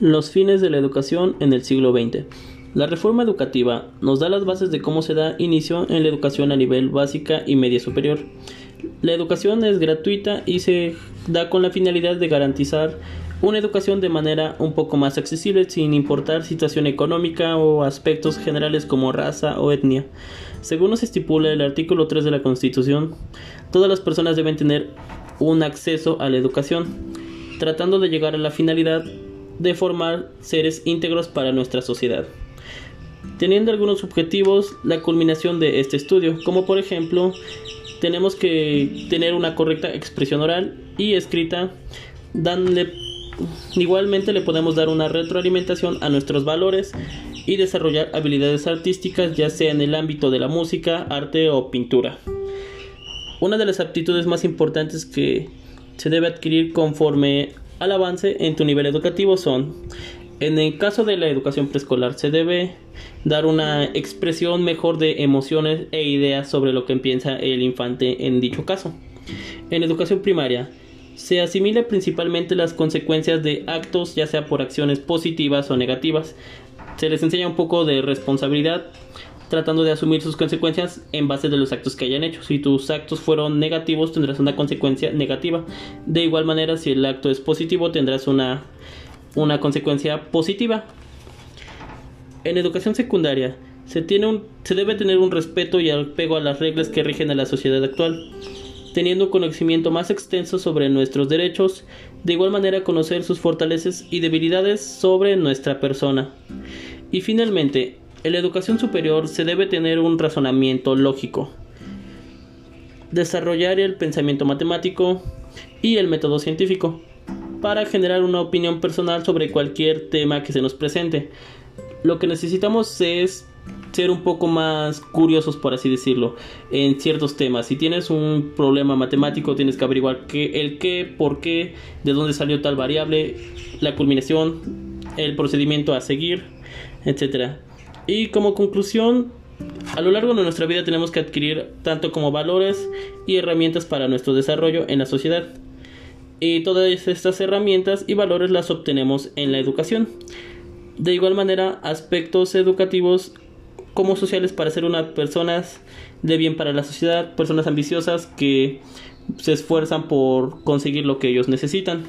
Los fines de la educación en el siglo XX. La reforma educativa nos da las bases de cómo se da inicio en la educación a nivel básica y media superior. La educación es gratuita y se da con la finalidad de garantizar una educación de manera un poco más accesible sin importar situación económica o aspectos generales como raza o etnia. Según nos estipula el artículo 3 de la Constitución, todas las personas deben tener un acceso a la educación, tratando de llegar a la finalidad de formar seres íntegros para nuestra sociedad. Teniendo algunos objetivos, la culminación de este estudio, como por ejemplo, tenemos que tener una correcta expresión oral y escrita, dándole, igualmente le podemos dar una retroalimentación a nuestros valores y desarrollar habilidades artísticas, ya sea en el ámbito de la música, arte o pintura. Una de las aptitudes más importantes que se debe adquirir conforme al avance en tu nivel educativo son, en el caso de la educación preescolar, se debe dar una expresión mejor de emociones e ideas sobre lo que piensa el infante en dicho caso. En educación primaria, se asimila principalmente las consecuencias de actos, ya sea por acciones positivas o negativas. Se les enseña un poco de responsabilidad, tratando de asumir sus consecuencias en base de los actos que hayan hecho. Si tus actos fueron negativos, tendrás una consecuencia negativa. De igual manera, si el acto es positivo, tendrás una, una consecuencia positiva. En educación secundaria, se, tiene un, se debe tener un respeto y apego a las reglas que rigen a la sociedad actual, teniendo un conocimiento más extenso sobre nuestros derechos, de igual manera conocer sus fortalezas y debilidades sobre nuestra persona. Y finalmente, en la educación superior se debe tener un razonamiento lógico, desarrollar el pensamiento matemático y el método científico para generar una opinión personal sobre cualquier tema que se nos presente. Lo que necesitamos es ser un poco más curiosos, por así decirlo, en ciertos temas. Si tienes un problema matemático, tienes que averiguar qué, el qué, por qué, de dónde salió tal variable, la culminación, el procedimiento a seguir, etcétera. Y como conclusión, a lo largo de nuestra vida tenemos que adquirir tanto como valores y herramientas para nuestro desarrollo en la sociedad. Y todas estas herramientas y valores las obtenemos en la educación. De igual manera, aspectos educativos como sociales para ser unas personas de bien para la sociedad, personas ambiciosas que se esfuerzan por conseguir lo que ellos necesitan.